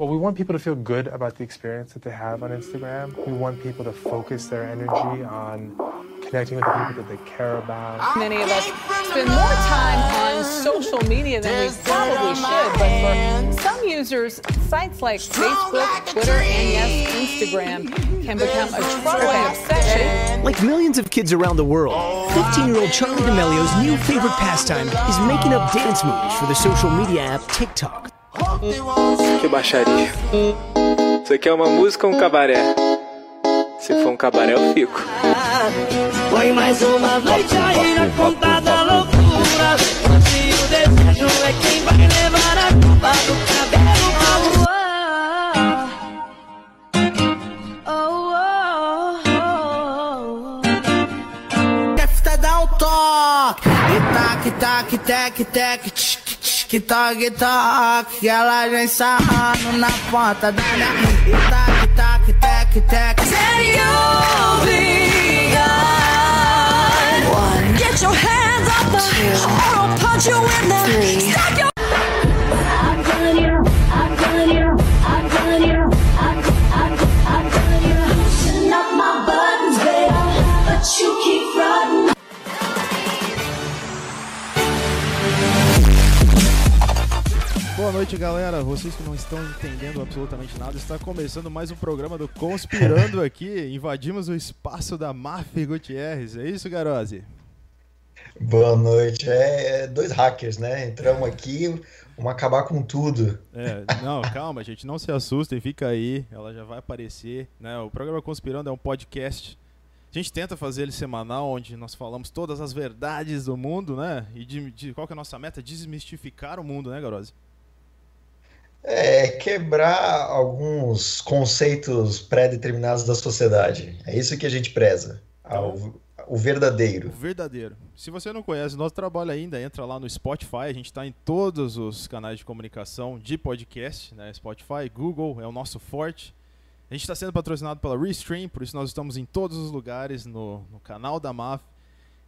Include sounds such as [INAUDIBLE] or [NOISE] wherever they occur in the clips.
Well, we want people to feel good about the experience that they have on Instagram. We want people to focus their energy on connecting with the people that they care about. Many of us spend more time on social media than we probably should, but for some users, sites like Facebook, Twitter, and yes, Instagram can become a troubling obsession. Like millions of kids around the world, 15 year old Charlie D'Amelio's new favorite pastime is making up dance moves for the social media app TikTok. Que baixaria. Isso aqui é uma música ou um cabaré? Se for um cabaré, eu fico. Põe mais uma noite aí na conta da loucura. Se o desejo é quem vai levar a culpa do cabelo pra lua. Oh, oh, oh. Quer fita dá um toque. E tac, tac, tac, tac, tch, tch, que toque, toque. Ela vem sarrando na ponta da minha. E tac, tac, tac, tac. Get your hands up, or I'll punch you in the. Stack your noite, galera. Vocês que não estão entendendo absolutamente nada, está começando mais um programa do Conspirando [LAUGHS] aqui. Invadimos o espaço da Mafia Gutierrez. É isso, Garose? Boa noite. É, é dois hackers, né? Entramos aqui, vamos acabar com tudo. É, não, calma, gente, não se assustem, fica aí, ela já vai aparecer. Né? O programa Conspirando é um podcast. A gente tenta fazer ele semanal, onde nós falamos todas as verdades do mundo, né? E de, de- qual que é a nossa meta? Desmistificar o mundo, né, Garose? É quebrar alguns conceitos pré-determinados da sociedade. É isso que a gente preza. ao- o O verdadeiro. verdadeiro. Se você não conhece nosso trabalho ainda, entra lá no Spotify. A gente está em todos os canais de comunicação de podcast, né? Spotify, Google é o nosso forte. A gente está sendo patrocinado pela Restream, por isso nós estamos em todos os lugares no, no canal da MAF,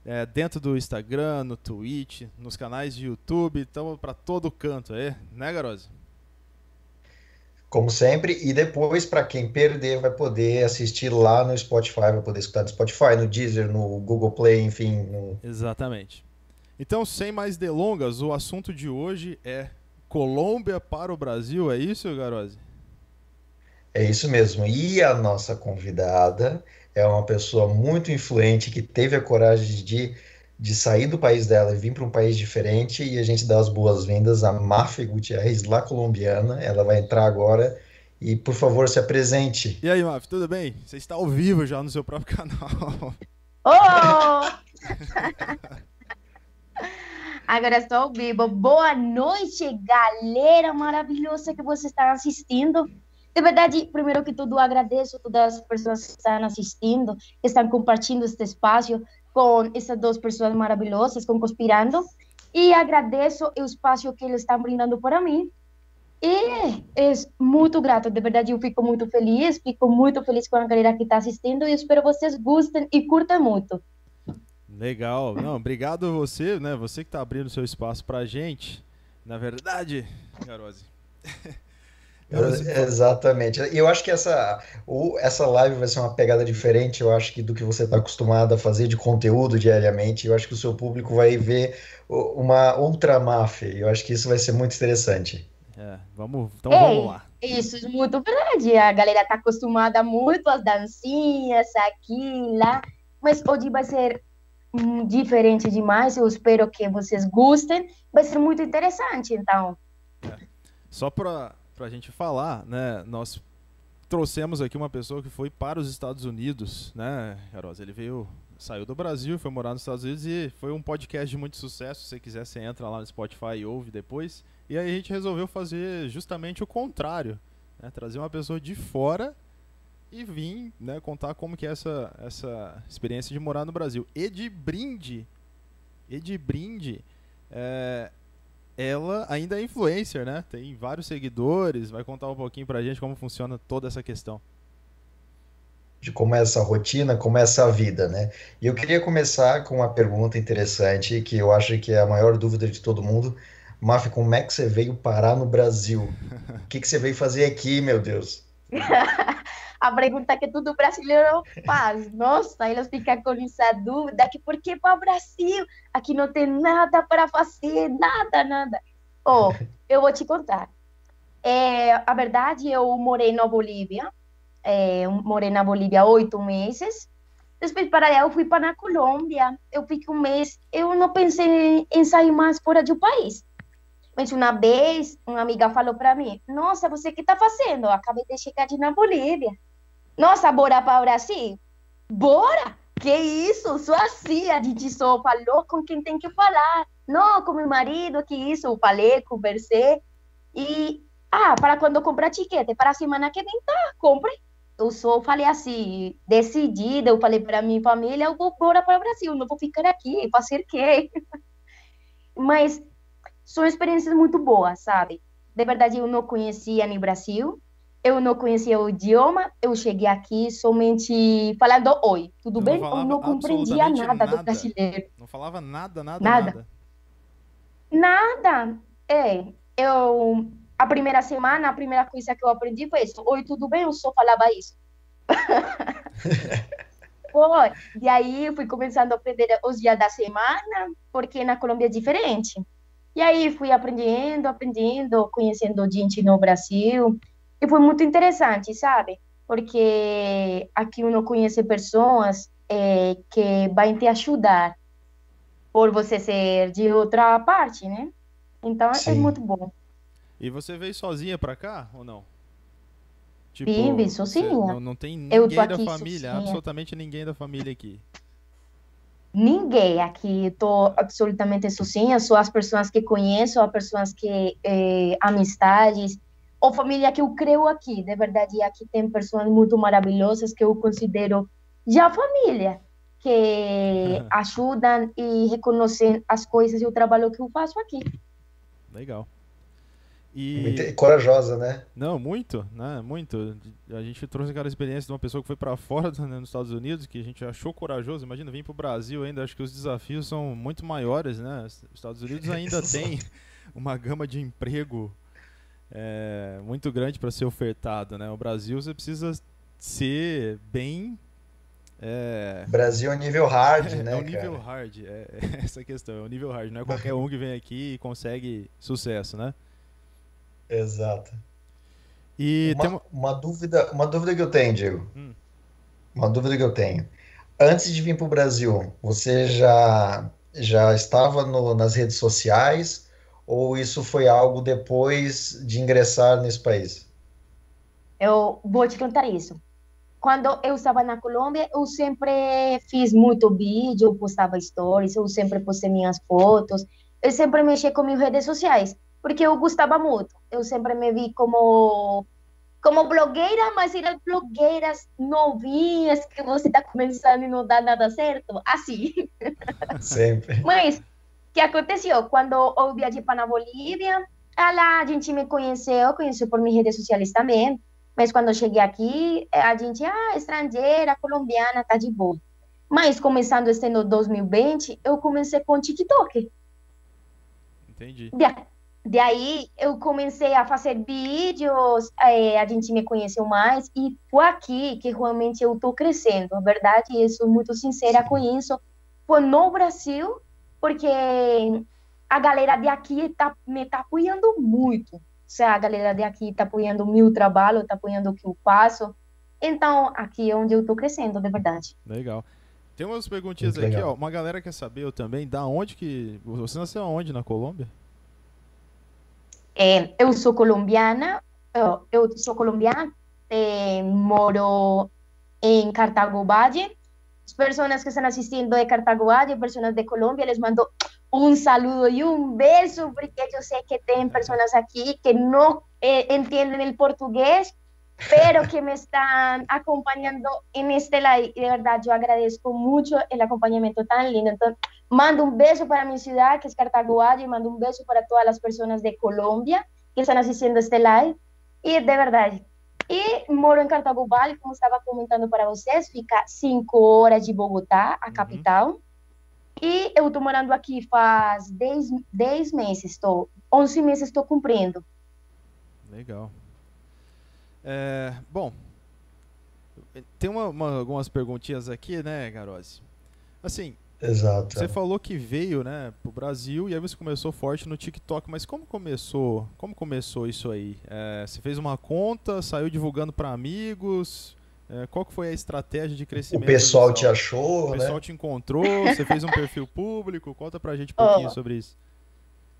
é, dentro do Instagram, no Twitch, nos canais de YouTube, estamos para todo canto, é, né, Garose? Como sempre, e depois, para quem perder, vai poder assistir lá no Spotify, vai poder escutar no Spotify, no Deezer, no Google Play, enfim. no- Exatamente. Então, sem mais delongas, o assunto de hoje é Colômbia para o Brasil, é isso, Garose? É isso mesmo. E a nossa convidada é uma pessoa muito influente que teve a coragem de, de sair do país dela e vir para um país diferente. E a gente dá as boas-vindas à Mafia Gutierrez, lá colombiana. Ela vai entrar agora. E, por favor, se apresente. E aí, Maf, tudo bem? Você está ao vivo já no seu próprio [LAUGHS] canal. Oh! [LAUGHS] Agora estou ao vivo. Boa noite, galera maravilhosa que você está assistindo. De verdade, primeiro que tudo, agradeço a todas as pessoas que estão assistindo, que estão compartilhando este espaço com essas duas pessoas maravilhosas, Conspirando. E agradeço o espaço que eles estão brindando para mim. E é muito grato, de verdade, eu fico muito feliz, fico muito feliz com a galera que está assistindo e espero vocês gostem e curtam muito. Legal. Não, obrigado você, né? Você que tá abrindo seu espaço pra gente. Na verdade, Garose. [LAUGHS] Garose, Exatamente. E eu acho que essa, o- essa live vai ser uma pegada diferente, eu acho que do que você está acostumado a fazer de conteúdo diariamente. Eu acho que o seu público vai ver uma outra máfia. Eu acho que isso vai ser muito interessante. É, vamos, então Ei, vamos lá. Isso é muito verdade. A galera tá acostumada muito às dancinhas aqui, lá. Mas hoje vai ser hum, diferente demais. Eu espero que vocês gostem. Vai ser muito interessante, então. Só pra, pra gente falar, né? Nós trouxemos aqui uma pessoa que foi para os Estados Unidos, né, Garose? Ele veio, saiu do Brasil, foi morar nos Estados Unidos e foi um podcast de muito sucesso. Se você quiser, você entra lá no Spotify e ouve depois. E aí a gente resolveu fazer justamente o contrário, né? Trazer uma pessoa de fora e vir, né, contar como que é essa, essa experiência de morar no Brasil. E de brinde, e de brinde, é, ela ainda é influencer, né? Tem vários seguidores, vai contar um pouquinho pra gente como funciona toda essa questão. De como é essa rotina, como é essa vida, né? E eu queria começar com uma pergunta interessante, que eu acho que é a maior dúvida de todo mundo. Maf, como é que você veio parar no Brasil? O que, que você veio fazer aqui, meu Deus? [LAUGHS] a pergunta que todo brasileiro faz. Nossa, eles ficam com essa dúvida que por que para o Brasil? Aqui não tem nada para fazer, nada, nada. Oh, eu vou te contar. É, a verdade, eu morei na Bolívia, é, morei na Bolívia oito meses. Depois para lá eu fui para a Colômbia, eu fiquei um mês. Eu não pensei em, sair mais fora do país. Mas uma vez, uma amiga falou para mim: Nossa, você que está fazendo? Eu acabei de chegar de na Bolívia. Nossa, bora para o Brasil? Bora! Que isso? Sou assim, a gente só falou com quem tem que falar. Não, com meu marido, que isso? Falei, conversei. E, ah, para quando comprar tiquete? Para a semana que vem, tá, compre. Eu só falei assim, decidida, eu falei para minha família, eu vou embora para o Brasil, não vou ficar aqui, fazer quê? [LAUGHS] Mas são experiências muito boas, sabe? De verdade, eu não conhecia no Brasil, eu não conhecia o idioma, eu cheguei aqui somente falando oi, tudo Eu não bem? Eu falava não compreendia absolutamente nada, do nada. brasileiro. Não falava nada, nada, Nada. nada. Nada. É, eu a primeira semana, a primeira coisa que eu aprendi foi isso. Oi, tudo bem? Eu só falava isso. [LAUGHS] Foi. E aí eu fui começando a aprender os dias da semana, porque na Colômbia é diferente. E aí fui aprendendo, aprendendo, conhecendo gente no Brasil. E foi muito interessante, sabe? Porque aqui uno conhece pessoas eh, que vão te ajudar por você ser de outra parte, né? Então é Sim. muito bom. E você veio sozinha pra cá ou não? Tipo, você sozinha. Não, não tem Eu ninguém tô da família, sozinha. absolutamente ninguém da família aqui. Ninguém aqui, estou absolutamente sozinha, só as pessoas que conheço, as pessoas que, eh, amistades, ou família que eu creio aqui, de verdade, aqui tem pessoas muito maravilhosas que eu considero já família, que [LAUGHS] ajudam e reconhecem as coisas e o trabalho que eu faço aqui. Legal. Muito E corajosa, né? não, muito, né? Muito. A gente trouxe aquela experiência de uma pessoa que foi pra fora [LAUGHS] né, nos Estados Unidos, que a gente achou corajoso. Imagina vir pro Brasil ainda, acho que os desafios são muito maiores, né? Os Estados Unidos ainda [LAUGHS] tem uma gama de emprego é, muito grande para ser ofertado, né? O Brasil você precisa ser bem é, Brasil é nível hard, [LAUGHS] é né, o nível cara? hard, é, é [LAUGHS] essa questão, é o nível hard. Não é qualquer um que vem aqui e consegue sucesso, né? Exato. E tem Uma, uma... uma dúvida, uma dúvida que eu tenho, Diego. Hum. Uma dúvida que eu tenho. Antes de vir para o Brasil, você já já estava no- nas redes sociais ou isso foi algo depois de ingressar nesse país? Eu vou te contar isso. Quando eu estava na Colômbia, eu sempre fiz muito vídeo, postava stories, eu sempre postei minhas fotos, eu sempre mexi com minhas redes sociais, porque eu gostava muito. Eu sempre me vi como como blogueira, mas eram blogueiras novinhas que você está começando e não dá nada certo, assim. Sempre. Mas, que aconteceu? Quando eu viajei para a Bolívia, lá a gente me conheceu, conheceu por minhas redes sociais também. Mas quando cheguei aqui, eh, a gente, ah, estrangeira, colombiana, tá de boa. Mas começando este ano 2020, eu comecei com TikTok. Entendi. De, de aí eu comecei a fazer vídeos, eh, a gente me conheceu mais e foi aqui que realmente eu estou crescendo. Verdade, eu sou muito sincera com isso. Foi no Brasil, porque a galera de aqui tá, me está apoiando muito. Ou seja, a galera de aqui está apoiando o meu trabalho, está apoiando o que eu faço. Então, aqui é onde eu estou crescendo, de verdade. Legal. Tem umas perguntinhas Muito aqui, legal. ó. Uma galera quer saber eu também, da onde que. Você nasceu aonde na Colômbia? Eh, eu sou colombiana, eu, eu sou colombiana, eh, moro em Cartago Valle. As pessoas que estão assistindo de Cartago Valle, pessoas de Colômbia, les mando um saludo e um beijo, porque eu sei que tem pessoas aqui que não eh, entendem o português, pero que me están acompañando en este live. De verdad, yo agradezco mucho el acompañamiento tan lindo. Entonces, mando un beso para mi ciudad, que es Cartago Valle, y mando un beso para todas las personas de Colombia que están asistiendo a este live. Y de verdad, y moro en Cartago Valle, como estaba comentando para vocês, fica cinco horas de Bogotá, a capital. E eu tô morando aqui faz 10, 10 meses, tô 11 meses estou cumprindo. Legal. É, bom, tem uma- uma- algumas perguntinhas aqui, né, Garose? Assim, Exato. você falou que veio, né, pro Brasil e aí você começou forte no TikTok, mas como começou? Como começou isso aí? É, você fez uma conta, saiu divulgando para amigos? É, qual que foi a estratégia de O crescimento? pessoal do te achou, O né? pessoal te encontrou, você fez um perfil público? Conta pra gente um pouquinho sobre isso.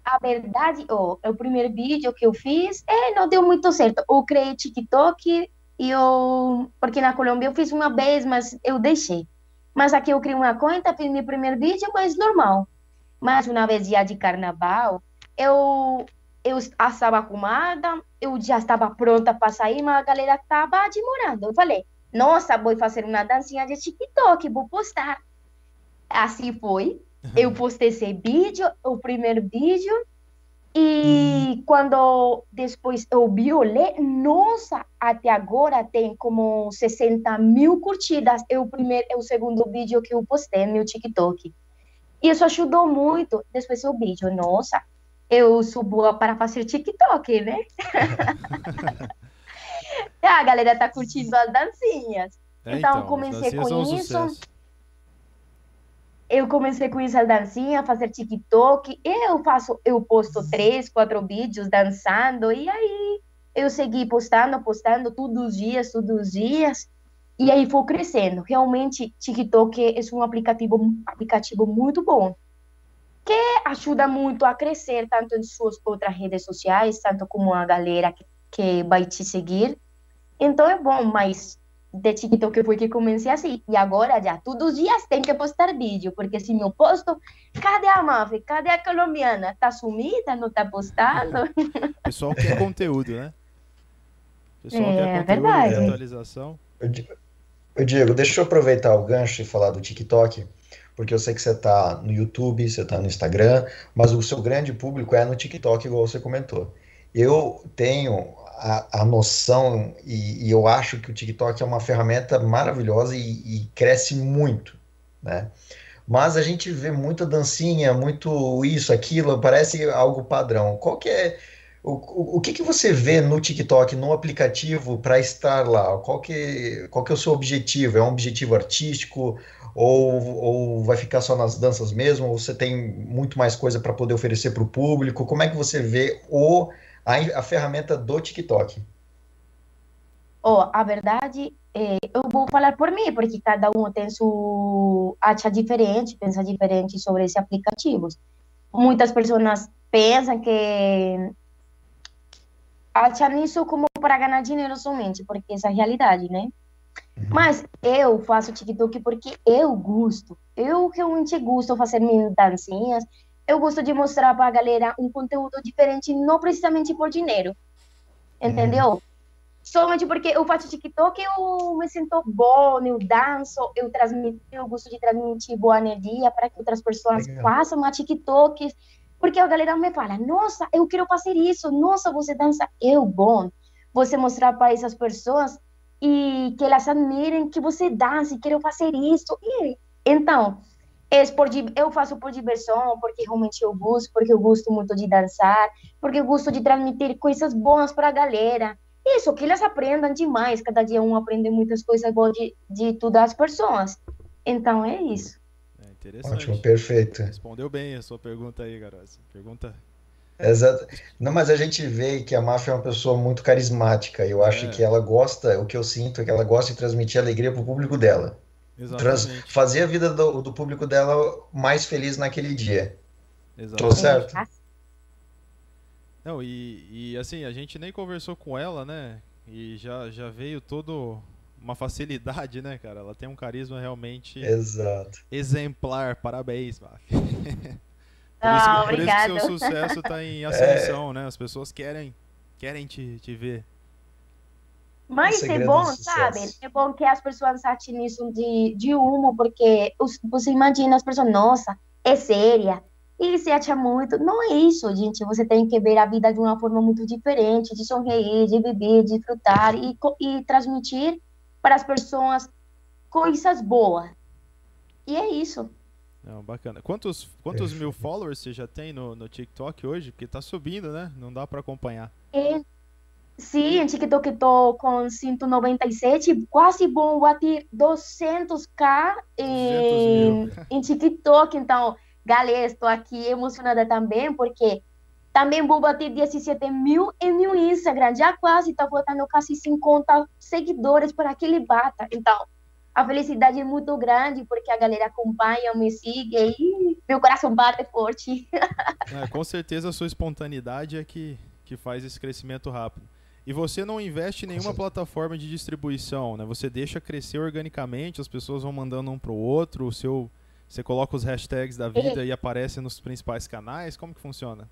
A verdade, ó, o primeiro vídeo que eu fiz, é, não deu muito certo. Eu criei TikTok e eu, porque na Colômbia eu fiz uma vez, mas eu deixei. Mas aqui eu criei uma conta, fiz meu primeiro vídeo, mas normal. Mas uma vez dia de carnaval, eu eu estava arrumada, eu já estava pronta para sair, mas a galera estava demorando. Eu falei, nossa, vou fazer uma dancinha de TikTok, vou postar. Assim foi. Eu postei esse vídeo, o primeiro vídeo, e quando depois eu vi, olhei, nossa, até agora tem como 60 mil curtidas. É o primeiro, é o segundo vídeo que eu postei no meu TikTok. E isso ajudou muito. Depois o vídeo, nossa, eu sou boa para fazer TikTok, né? [LAUGHS] [LAUGHS] a galera tá curtindo as dancinhas. É, Então, as comecei com isso. sucesso. Eu comecei com isso a dancinha, fazer TikTok. Eu faço, eu posto três, quatro vídeos dançando e aí eu segui postando, postando todos os dias, todos os dias. E aí foi crescendo. Realmente, TikTok é um aplicativo, aplicativo muito bom, que ajuda muito a crescer tanto em suas outras redes sociais, tanto como a galera que vai te seguir. Então é bom, mas de TikTok foi que comecei assim. E agora já, todos os dias tem que postar vídeo, porque se não posto, cadê a Maf? Cadê a colombiana? Tá sumida? Não tá postando? O pessoal quer conteúdo, né? O pessoal É, quer conteúdo, verdade. atualização. Diego, deixa eu aproveitar o gancho e falar do TikTok, porque eu sei que você está no YouTube, você está no Instagram, mas o seu grande público é no TikTok, igual você comentou. Eu tenho a, a noção e, e eu acho que o TikTok é uma ferramenta maravilhosa e, e cresce muito, né? Mas a gente vê muita dancinha, muito isso, aquilo, parece algo padrão. Qual que é o, o, o que que você vê no TikTok, no aplicativo, para estar lá? Qual que, qual que é o seu objetivo? É um objetivo artístico ou, ou vai ficar só nas danças mesmo? Ou você tem muito mais coisa para poder oferecer para o público? Como é que você vê o, a, a ferramenta do TikTok? Ó, a verdade, é, eu vou falar por mim, porque cada um tem sua acha diferente, pensa diferente sobre esse aplicativo. Muitas pessoas pensam que acham isso como para ganhar dinheiro somente, porque essa é a realidade, né? Mas eu faço TikTok porque eu gosto. Eu realmente gosto de fazer minhas dancinhas. Eu gosto de mostrar para a galera um conteúdo diferente, não precisamente por dinheiro. Entendeu? Somente porque eu faço TikTok, eu me sinto bom, eu danço, eu transmito, eu gosto de transmitir boa energia para que outras pessoas Legal. façam a TikTok. Porque a galera me fala, nossa, eu quero fazer isso, nossa, você dança, eu bom. Você mostrar para essas pessoas e que elas admirem que você dança e quero fazer isso. E, então, é por, eu faço por diversão, porque realmente eu gosto, porque eu gosto muito de dançar, porque eu gosto de transmitir coisas boas para a galera. Isso, que elas aprendam demais. Cada dia um aprende muitas coisas boas de, de todas as pessoas. Então, é isso. É interessante. Ótimo, perfeito. Respondeu bem a sua pergunta aí, Garose. Pergunta. Exato. Não, mas a gente vê que a Máfia é uma pessoa muito carismática. Eu acho É. que ela gosta, o que eu sinto é que ela gosta de transmitir alegria para o público dela. Trans- Exatamente. fazer a vida do, do público dela mais feliz naquele dia. Tô Exatamente. certo? Não, e, e assim, a gente nem conversou com ela, né? E já, já veio todo uma facilidade, né, cara? Ela tem um carisma realmente Exato. exemplar. Parabéns, Maf. [LAUGHS] Por Ah, isso, por isso que seu sucesso tá É. em [LAUGHS] ascensão, né? As pessoas querem, querem te, te ver. Mas é bom, sabe? É bom que as pessoas achem isso de, de humo, porque os- você imagina as pessoas, nossa, é séria. E se acha muito. Não é isso, gente. Você tem que ver a vida de uma forma muito diferente, de sorrir, de viver, de desfrutar e, e transmitir para as pessoas coisas boas. E é isso. Não, bacana. Quantos, quantos mil followers você já tem no, no TikTok hoje? Porque tá subindo, né? Não dá pra acompanhar. E, sim, em TikTok estou com 197, quase vou bater 200k em, em TikTok. Então, galera, estou aqui emocionada também, porque também vou bater 17 mil em meu Instagram. Já quase está faltando quase 50 seguidores para que ele bata. Então, a felicidade é muito grande, porque a galera acompanha, me siga e meu coração bate forte. [LAUGHS] É, com certeza a sua espontaneidade é que, que faz esse crescimento rápido. E você não investe em nenhuma plataforma de distribuição, né? Você deixa crescer organicamente, as pessoas vão mandando um pro outro, o seu você coloca os hashtags da vida e aparece nos principais canais, como que funciona?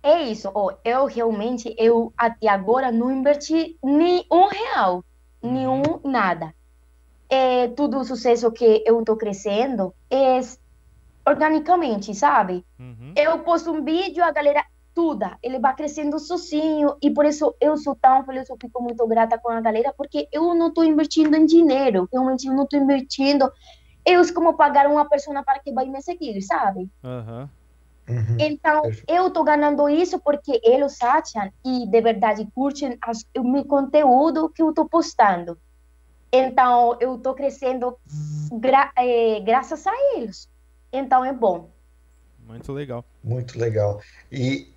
É isso, ó, eu realmente, eu até agora não inverti nem um real, nenhum nada. É, tudo o sucesso que eu tô crescendo é organicamente, sabe? Eu posto um vídeo, a galera tudo, ele vai crescendo sozinho e por isso eu sou tão feliz, eu fico muito grata com a galera, porque eu não estou investindo em dinheiro, realmente eu não estou investindo, eu como pagar uma pessoa para que vai me seguir, sabe? Aham. Então, eu tô ganhando isso porque eles acham e de verdade curtem as- o meu conteúdo que eu tô postando. Então, eu tô crescendo gra- eh, graças a eles. Então, é bom. Muito legal. Muito legal. E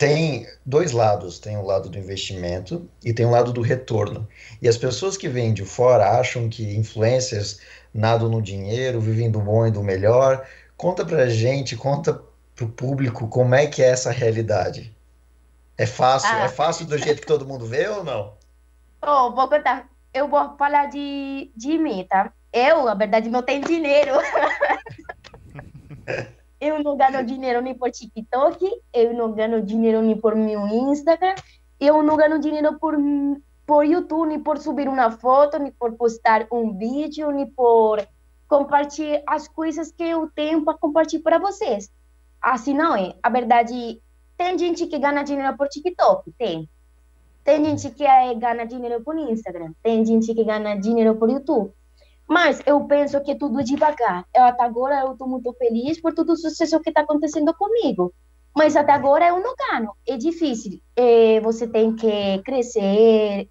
tem dois lados, tem o lado do investimento e tem o lado do retorno. E as pessoas que vêm de fora acham que influencers nadam no dinheiro, vivem do bom e do melhor. Conta pra gente, conta pro público como é que é essa realidade. É fácil, Ah. é fácil do jeito que todo mundo vê ou não? Oh, vou contar. Eu vou falar de, de mim, tá? Eu, na verdade, não tenho dinheiro. [LAUGHS] eu não ganho dinheiro nem por TikTok, eu não ganho dinheiro nem por meu Instagram, eu não ganho dinheiro por, por YouTube, nem por subir uma foto, nem por postar um vídeo, nem por compartilhar as coisas que eu tenho para compartilhar para vocês. Assim não é. A verdade, tem gente que ganha dinheiro por TikTok, tem. Tem gente que eh, ganha dinheiro por Instagram, tem gente que ganha dinheiro por YouTube. Mas eu penso que tudo é devagar. Eu, até agora eu estou muito feliz por todo o sucesso que está acontecendo comigo. Mas até agora eu não ganho. É difícil. Eh, você tem que crescer,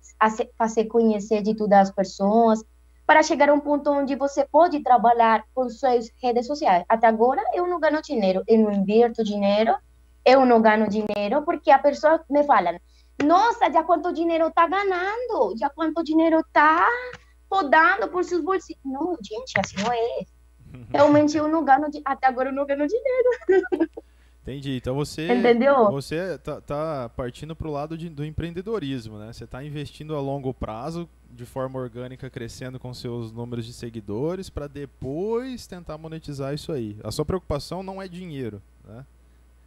fazer conhecer de todas as pessoas, para chegar a um ponto onde você pode trabalhar com suas redes sociais. Até agora eu não ganho dinheiro, eu não invirto dinheiro, eu não ganho dinheiro, porque a pessoa me fala, nossa, já quanto dinheiro está ganhando, já quanto dinheiro está rodando por seus bolsinhos. Não, gente, assim não é. [LAUGHS] Realmente eu não ganho, até agora eu não ganho dinheiro. Entendi. Então você. Entendeu? Você tá, tá partindo pro lado de- do empreendedorismo, né? Você tá investindo a longo prazo, de forma orgânica, crescendo com seus números de seguidores, para depois tentar monetizar isso aí. A sua preocupação não é dinheiro, né?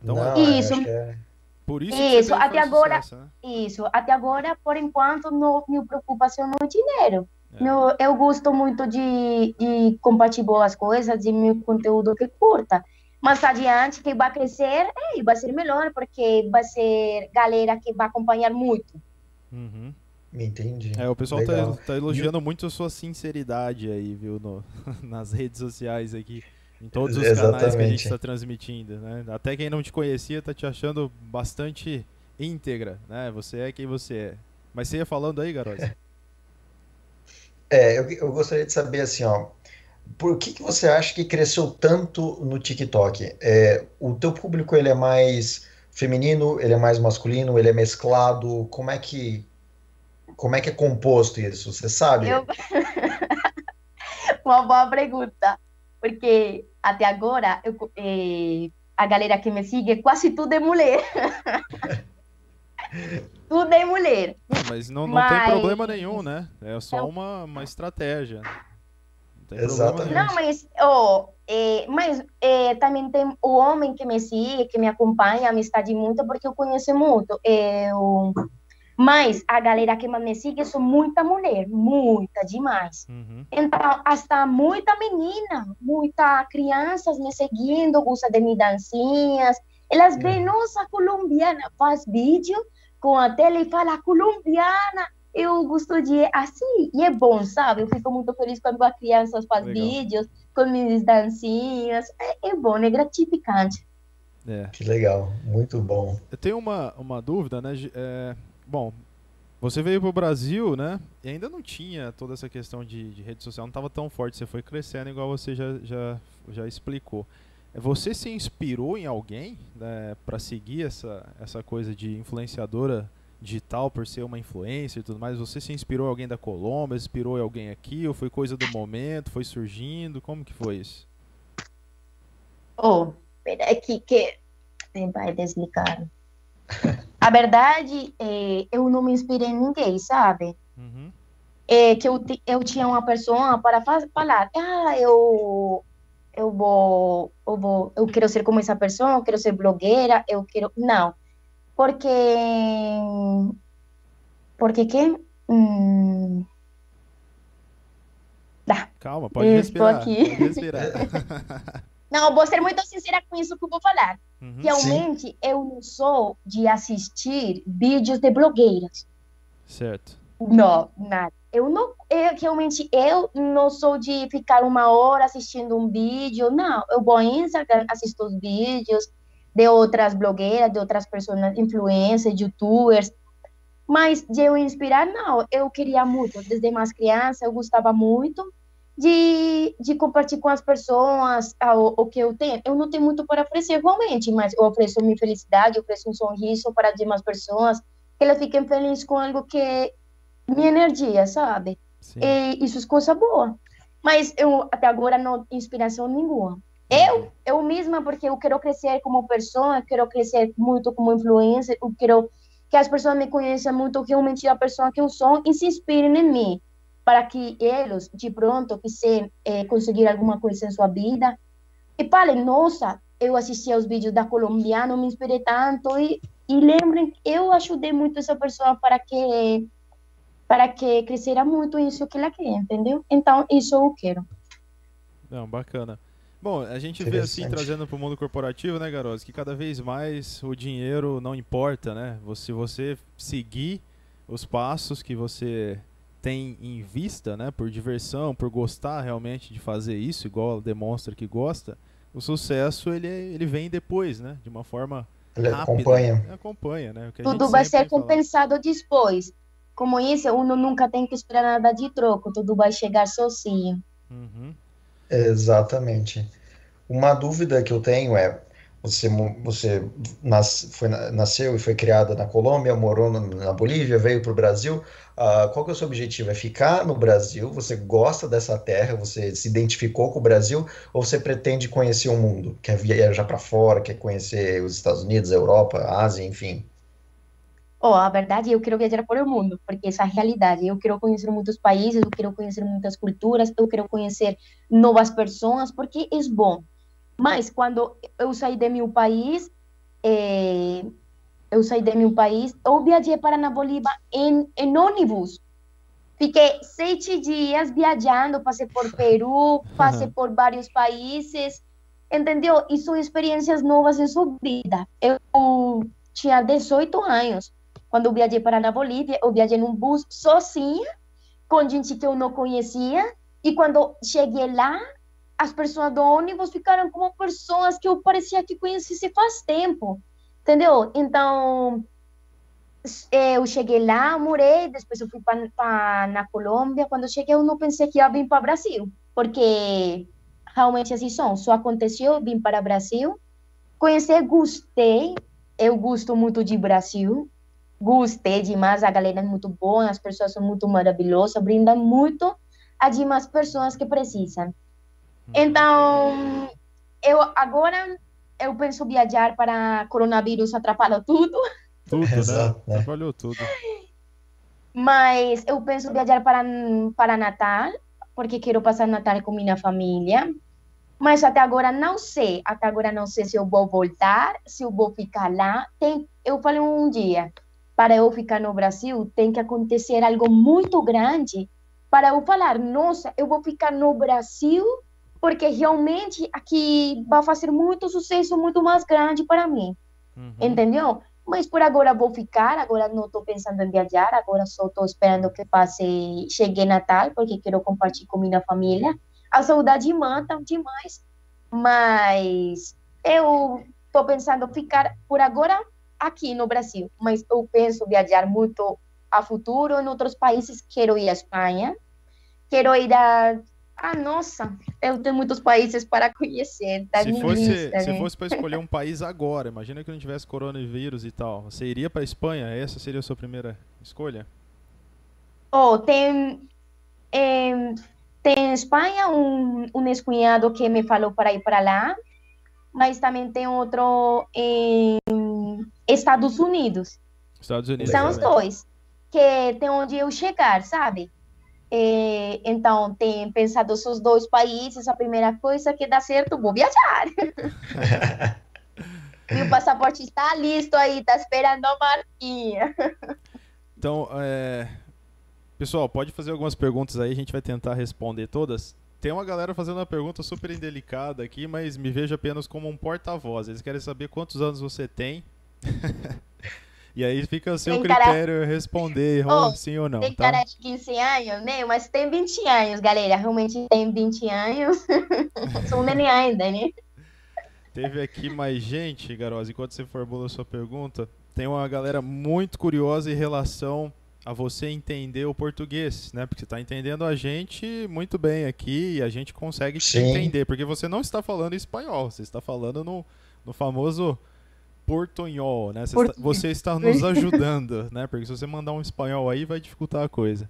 Então, Não, é- Isso. é- por isso que Isso, você até agora, sucesso, né? isso, até agora, por enquanto, não, minha preocupação não é dinheiro. É. Meu- eu gosto muito de, de compartilhar boas coisas, de meu conteúdo que curta. Mas adiante, que vai crescer, é, vai ser melhor, porque vai ser galera que vai acompanhar muito. Uhum. Entendi. É, o pessoal tá, tá elogiando muito a sua sinceridade aí, viu, no- [LAUGHS] nas redes sociais aqui. Em todos os canais que a gente Exatamente. está transmitindo, né? Até quem não te conhecia tá te achando bastante íntegra, né? Você é quem você é. Mas você ia falando aí, garoto? [LAUGHS] É, eu, eu gostaria de saber assim, ó, por que que você acha que cresceu tanto no TikTok? É, o teu público ele é mais feminino, ele é mais masculino, ele é mesclado? Como é que como é que é composto isso? Você sabe? Eu... [LAUGHS] Uma boa pergunta, porque até agora eu, eh, a galera que me segue, quase tudo é mulher. [LAUGHS] tudo é mulher. Não, mas não, não tem Mas- problema nenhum, né? É só uma, uma estratégia. Não tem Exatamente. Não, mas, oh, eh, mas eh, também tem o homem que me segue, que me acompanha, amizade muito, porque eu conheço muito. Eu... Mas a galera que me segue são muita mulher, muita demais. Uhum. Então, hasta muita menina, muita crianças me seguindo, gosta de minhas dancinhas. Elas veem, nossa, colombiana, faz vídeo com a tela e fala colombiana. Eu gosto de assim, e é bom, sabe? Eu fico muito feliz quando as crianças fazem Legal. vídeos, com minhas dancinhas. É, é bom, é gratificante. É. Que legal, muito bom. Eu tenho uma, uma dúvida, né? É, bom, você veio pro Brasil, né? E ainda não tinha toda essa questão de, de rede social, não estava tão forte. Você foi crescendo, igual você já, já, já explicou. É, Você se inspirou em alguém né, para seguir essa, essa coisa de influenciadora digital por ser uma influencer e tudo mais? Você se inspirou em alguém da Colômbia, inspirou em alguém aqui? Ou foi coisa do momento? Foi surgindo? Como que foi isso? Oh, espera aqui que vai desligar. A verdade, é, eu não me inspirei em ninguém, sabe? Uhum. É que eu, eu tinha uma pessoa para fa- falar, ah, eu, eu vou, eu vou, eu quero ser como essa pessoa, eu quero ser blogueira, eu quero, não, porque, porque que, hum, dá. Calma, pode Eu respirar. estou aqui. Pode respirar. [LAUGHS] Não, eu vou ser muito sincera com isso que eu vou falar. Uhum. Realmente, eu não sou de assistir vídeos de blogueiras. Certo. Não, nada. Eu não, eu, realmente, eu não sou de ficar uma hora assistindo um vídeo, não. Eu vou em Instagram, assisto os vídeos de outras blogueiras, de outras pessoas, influencers, youtubers, mas de eu inspirar, não. Eu queria muito, desde mais criança, eu gostava muito de, de compartilhar com as pessoas o, o que eu tenho. Eu não tenho muito para oferecer, realmente, mas eu ofereço minha felicidade, eu ofereço um sorriso para as demais pessoas, que elas fiquem felizes com algo que minha energia, sabe? Sim. E isso é coisa boa. Mas eu até agora não inspiração nenhuma. Eu, eu mesma, porque eu quero crescer como pessoa, quero crescer muito como influencer, eu quero que as pessoas me conheçam muito realmente a pessoa que eu sou e se inspirem em mim, para que eles, de pronto, quiser eh, conseguir alguma coisa em sua vida, e falem, nossa, eu assisti aos vídeos da colombiana, me inspirei tanto, e, e lembrem eu ajudei muito essa pessoa para que para que crescera muito isso que ela quer, entendeu? Então, isso eu quero. Não, bacana. Bom, a gente vê assim, trazendo para o mundo corporativo, né, Garoz, que cada vez mais o dinheiro não importa, né? Se você seguir os passos que você tem em vista, né, por diversão, por gostar realmente de fazer isso, igual demonstra que gosta, o sucesso ele, ele vem depois, né? De uma forma Ele rápida. acompanha. Acompanha, né? O que a Tudo gente vai ser fala. compensado depois. Como isso, uno nunca tem que esperar nada de troco, tudo vai chegar sozinho. Uhum. Exatamente. Uma dúvida que eu tenho é, você, você nas- foi na- nasceu e foi criada na Colômbia, morou na, na Bolívia, veio para o Brasil. Ah, qual que é o seu objetivo? É ficar no Brasil? Você gosta dessa terra? Você se identificou com o Brasil? Ou você pretende conhecer o mundo? Quer viajar para fora? Quer conhecer os Estados Unidos, a Europa, a Ásia, enfim? Oh, a verdade, eu quero viajar por o mundo, porque essa é a realidade. Eu quero conhecer muitos países, eu quero conhecer muitas culturas, eu quero conhecer novas pessoas, porque é bom. Mas quando eu saí de meu país, eh, eu saí de meu país, eu viajei para na Bolívia em, em ônibus. Fiquei sete dias viajando, passei por Peru, [LAUGHS] passei por vários países, entendeu? E são experiências novas em sua vida. Eu tinha 18 anos. Quando eu viajei para na Bolívia, eu viajei num bus sozinha, com gente que eu não conhecia. E quando cheguei lá, as pessoas do ônibus ficaram como pessoas que eu parecia que conhecesse faz tempo, entendeu? Então, eh, eu cheguei lá, morei, depois eu fui para na Colômbia. Quando eu cheguei, eu não pensei que ia vir para o Brasil, porque realmente assim são. Só aconteceu, eu vim para o Brasil, conheci, gostei. Eu gosto muito de Brasil, gostei demais. A galera é muito boa, as pessoas são muito maravilhosas, brindam muito a demais pessoas que precisam. Então, eu agora eu penso viajar para coronavírus atrapalhou tudo, Tudo, né? Né? Atrapalhou tudo. mas eu penso viajar para para Natal, porque quero passar Natal com minha família. Mas até agora não sei, até agora não sei se eu vou voltar, se eu vou ficar lá. Tem, eu falei um dia, para eu ficar no Brasil, tem que acontecer algo muito grande para eu falar, nossa, eu vou ficar no Brasil, porque realmente aqui vai fazer muito sucesso, muito mais grande para mim. Uhum. Entendeu? Mas por agora vou ficar, agora não estou pensando em viajar, agora só estou esperando que passe, chegue Natal, porque quero compartilhar com minha família. a saudade mata demais, mas eu tô pensando ficar por agora aqui no Brasil, mas eu penso viajar muito a futuro em outros países. Quero ir à Espanha, quero ir a. Ah, nossa, eu tenho muitos países para conhecer. Tá Se fosse, lista, se né? fosse para escolher um país agora, imagina que não tivesse coronavírus e tal. Você iria para Espanha? Essa seria a sua primeira escolha? Oh, tem, em, tem em Espanha um, um ex-cunhado que me falou para ir para lá, mas também tem outro em Estados Unidos. Estados Unidos. São os dois, que tem onde eu chegar, sabe? Eh, então, tem pensado esses dois países, a primeira coisa que dá certo, vou viajar. [LAUGHS] e o passaporte está listo aí, está esperando a marquinha. Então, é... pessoal, pode fazer algumas perguntas aí, a gente vai tentar responder todas. Tem uma galera fazendo uma pergunta super indelicada aqui, mas me vejo apenas como um porta-voz. Eles querem saber quantos anos você tem. [LAUGHS] e aí fica a seu Tem cara- critério responder Oh, sim ou não, tem tá? cara de 15 anos, né? Mas tem 20 anos, galera. Realmente tem 20 anos. [LAUGHS] Sou neném ainda, né? Teve aqui mais gente, Garoz, enquanto você formula a sua pergunta. Tem uma galera muito curiosa em relação a você entender o português, né? Porque você está entendendo a gente muito bem aqui e a gente consegue te Sim. entender. Porque você não está falando espanhol, você está falando no, no famoso portunhol, né? Você, está, você está nos [LAUGHS] ajudando, né? Porque se você mandar um espanhol aí, vai dificultar a coisa.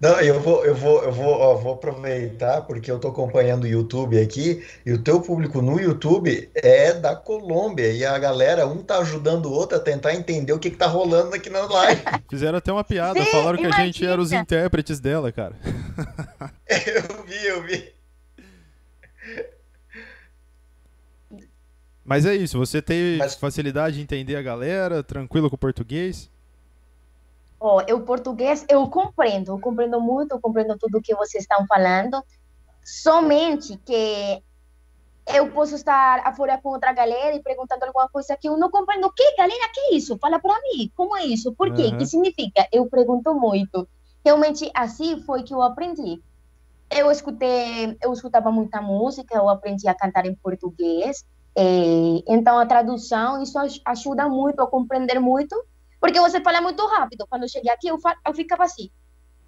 Não, eu vou, eu vou, eu vou, ó, vou aproveitar porque eu tô acompanhando o YouTube aqui e o teu público no YouTube é da Colômbia e a galera, um tá ajudando o outro a tentar entender o que que tá rolando aqui na live. [LAUGHS] Fizeram até uma piada, Sim, falaram que a gente era os intérpretes dela, cara. [LAUGHS] Eu vi, eu vi. Mas é isso, você tem Mas- facilidade de entender a galera, tranquilo com o português? Ó, eu português, eu compreendo, eu compreendo muito, eu compreendo tudo que vocês estão falando. Somente que eu posso estar afora com outra galera e perguntando alguma coisa que eu não compreendo. O que, galera? Que é isso? Fala para mim. Como é isso? Por quê? Aham. que significa? Eu pergunto muito. Realmente, assim foi que eu aprendi. Eu escutei, eu escutava muita música, eu aprendi a cantar em português. Eh, então, a tradução, isso aj- ajuda muito a compreender muito porque você fala muito rápido. Quando eu cheguei aqui, eu, fa- eu ficava assim.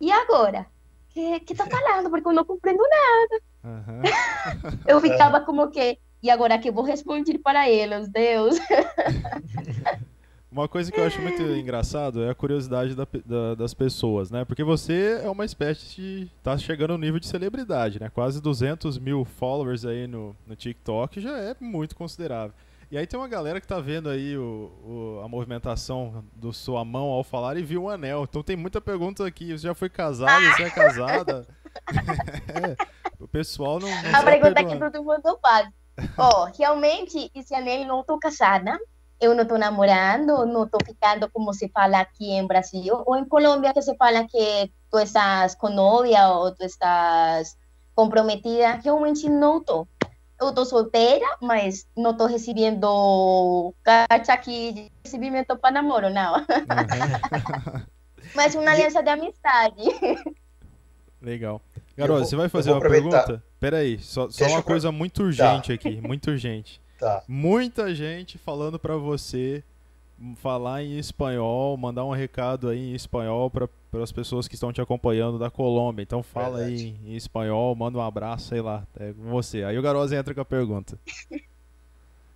E agora? Que, que tá falando? Porque eu não compreendo nada. Aham. [LAUGHS] Eu ficava como que. E agora que eu vou responder para eles, Deus. [LAUGHS] Uma coisa que eu acho muito [LAUGHS] engraçado é a curiosidade da da- das pessoas, né? Porque você é uma espécie de. tá chegando ao nível de celebridade, né? Quase 200 mil followers aí no, no TikTok já é muito considerável. E aí tem uma galera que tá vendo aí o, o- a movimentação do sua mão ao falar e viu um anel. Então tem muita pergunta aqui. Você já foi casada? Você é casada? [LAUGHS] É, o pessoal não. não A pergunta que todo mundo faz. Ó, realmente, esse anel não tô casada. Eu não tô namorando, não tô ficando como se fala aqui em Brasil. Ou em Colômbia, que se fala que tu estás com novia ou tu estás comprometida. Realmente não tô. Eu tô solteira, mas não tô recebendo carta aqui de recebimento para namoro, não. Aham. [LAUGHS] Mas uma aliança de amizade. Legal. Garoto, vou- você vai fazer uma aproveitar. pergunta? Pera aí, só, só uma coisa muito urgente aqui, muito urgente. Tá. Muita gente falando pra você falar em espanhol, mandar um recado aí em espanhol para as pessoas que estão te acompanhando da Colômbia. Então fala aí Verdade. em espanhol, manda um abraço, sei lá, é com você. Aí o Garoz entra com a pergunta. [LAUGHS]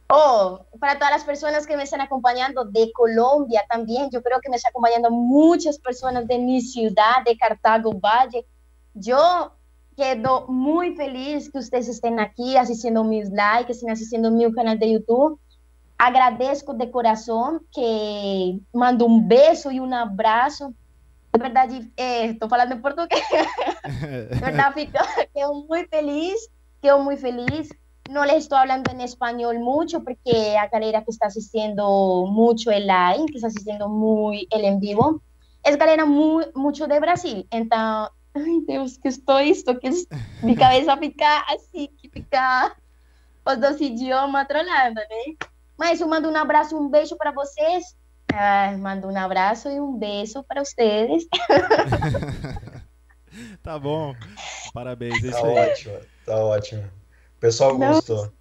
Oh, para todas las personas que me están acompañando de Colombia también, yo creo que me están acompañando muchas personas de mi ciudad, de Cartago Valle. Yo quedo muy feliz que ustedes estén aquí asistiendo mis likes, estén asistiendo mi canal de YouTube. Agradezco de corazón que mando un beso y un abrazo. De verdad, eh, estoy hablando en portugués. De verdad, [LAUGHS] [LAUGHS] quedo muy feliz, quedo muy feliz. No les estoy hablando en español mucho porque a galera que está asistiendo mucho el live, que está asistiendo muy el en vivo, es galera muy, mucho de Brasil. Entonces, ay Deus, que estou isto, que es- mi cabeça fica assim, que fica os dois idiomas trolando, né? Mas eu mando um abraço, um beijo para vocês. Ah, mando um abraço e um beijo para vocês. [LAUGHS] Tá bom. Parabéns, é Tá isso aí. ótimo, tá ótimo. O pessoal Não. gostou.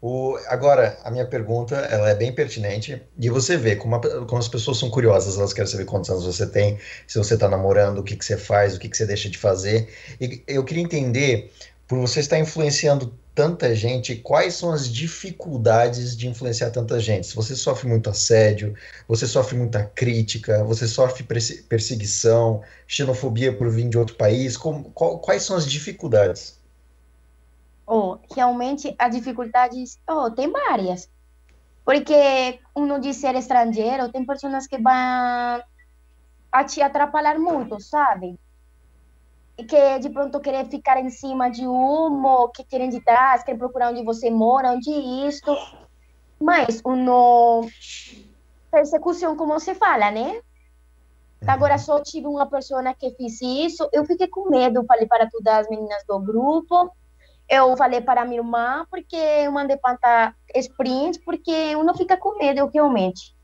O, agora, a minha pergunta, ela é bem pertinente, e você vê como, a- como as pessoas são curiosas, elas querem saber quantos anos você tem, se você está namorando, o que que você faz, o que que você deixa de fazer. E eu queria entender, por você estar influenciando tanta gente, quais são as dificuldades de influenciar tanta gente? Você sofre muito assédio, você sofre muita crítica, você sofre perse- perseguição, xenofobia por vir de outro país, como- qual- quais são as dificuldades? Oh, realmente as dificuldades, oh, tem várias. Porque uno de ser estrangeiro, tem pessoas que vão a te atrapalhar muito, sabe? E que de pronto querer ficar em cima de uma, que querem de trás, querem procurar onde você mora, onde isto. Mas uno persecução, como se fala, né? Agora só tive uma pessoa que fez isso, eu fiquei com medo, falei para todas as meninas do grupo, eu falei para minha irmã, porque eu mandei para sprint, porque eu não fica com medo, eu realmente.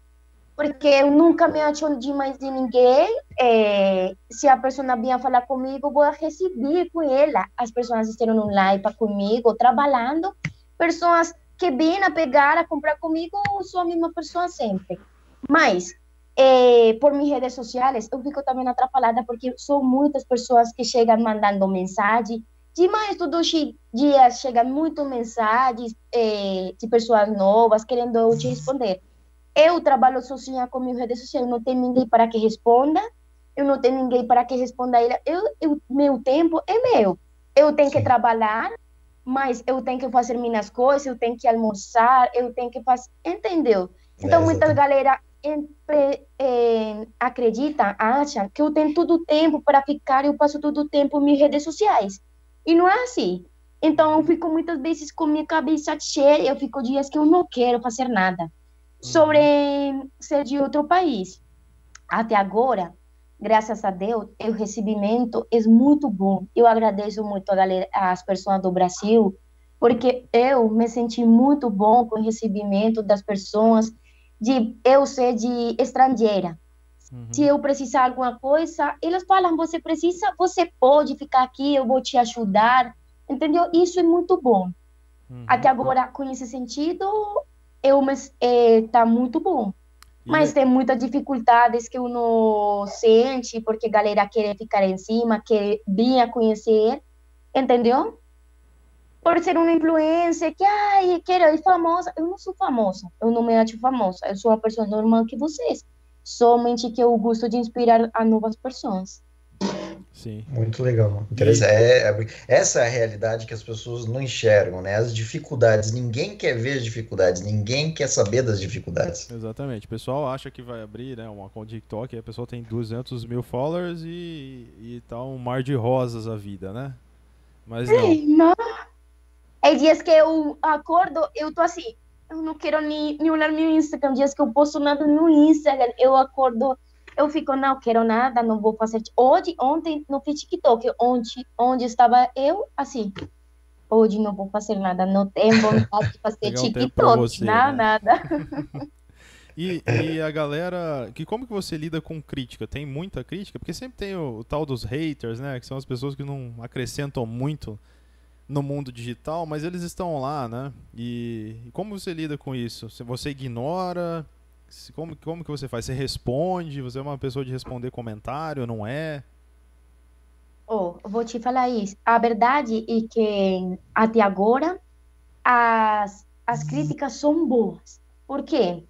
Porque eu nunca me acho de mais de ninguém. eh, se a pessoa vinha falar comigo, eu vou receber com ela. As pessoas estão online para comigo, trabalhando. Pessoas que vêm a pegar, a comprar comigo, sou a mesma pessoa sempre. Mas, eh, por minhas redes sociais, eu fico também atrapalhada, porque são muitas pessoas que chegam mandando mensagem, Demais, todos os dias chegam muitas mensagens eh, de pessoas novas querendo te responder. Eu trabalho sozinha com minhas redes sociais, não tenho ninguém para que responda, eu não tenho ninguém para que responda ele. Eu, eu, meu tempo é meu. Eu tenho que trabalhar, mas eu tenho que fazer minhas coisas, eu tenho que almoçar, eu tenho que fazer. Entendeu? Então, É, muita galera empre- eh, acredita, acha que eu tenho todo o tempo para ficar, eu passo todo o tempo em minhas redes sociais. E não é assim. Então, eu fico muitas vezes com minha cabeça cheia, eu fico dias que eu não quero fazer nada. Sobre ser de outro país. Até agora, graças a Deus, o recebimento é muito bom. Eu agradeço muito a galera, as pessoas do Brasil, porque eu me senti muito bom com o recebimento das pessoas, de eu ser de estrangeira. Se eu precisar alguma coisa, eles falam: você precisa, você pode ficar aqui, eu vou te ajudar. Entendeu? Isso é muito bom. Até agora, com esse sentido, eu me, é, tá muito bom. Mas tem muitas dificuldades que uno sente, porque a galera quer ficar em cima, quer vir a conhecer, entendeu? Por ser uma influência, que, ai, quero ir famosa. Eu não sou famosa, eu não me acho famosa, eu sou uma pessoa normal que vocês. Somente que eu gosto de inspirar a novas pessoas. Sim. Muito legal. Interessante. É, é- essa é a realidade que as pessoas não enxergam, né? As dificuldades. Ninguém quer ver as dificuldades, ninguém quer saber das dificuldades. Exatamente. O pessoal acha que vai abrir né, uma conta de TikTok, aí a pessoa tem 200 mil followers e, e tá um mar de rosas a vida, né? Mas não. Ai, não. É dias que eu acordo, eu tô assim, eu não quero nem, nem olhar meu Instagram. Dias que eu posto nada no Instagram, eu acordo, eu fico, não quero nada, não vou fazer. Hoje, ontem, no TikTok, onde, onde estava eu, assim, hoje não vou fazer nada, não tenho [LAUGHS] vontade de fazer TikTok, você, não, né? nada. [LAUGHS] E, e a galera, que como que você lida com crítica? Tem muita crítica? Porque sempre tem o, o tal dos haters, né? Que são as pessoas que não acrescentam muito no mundo digital, mas eles estão lá, né? E, e como você lida com isso? Você ignora? Como, como que você faz? Você responde? Você é uma pessoa de responder comentário, não é? Oh, vou te falar isso. A verdade é que até agora as, as críticas são boas. Por quê?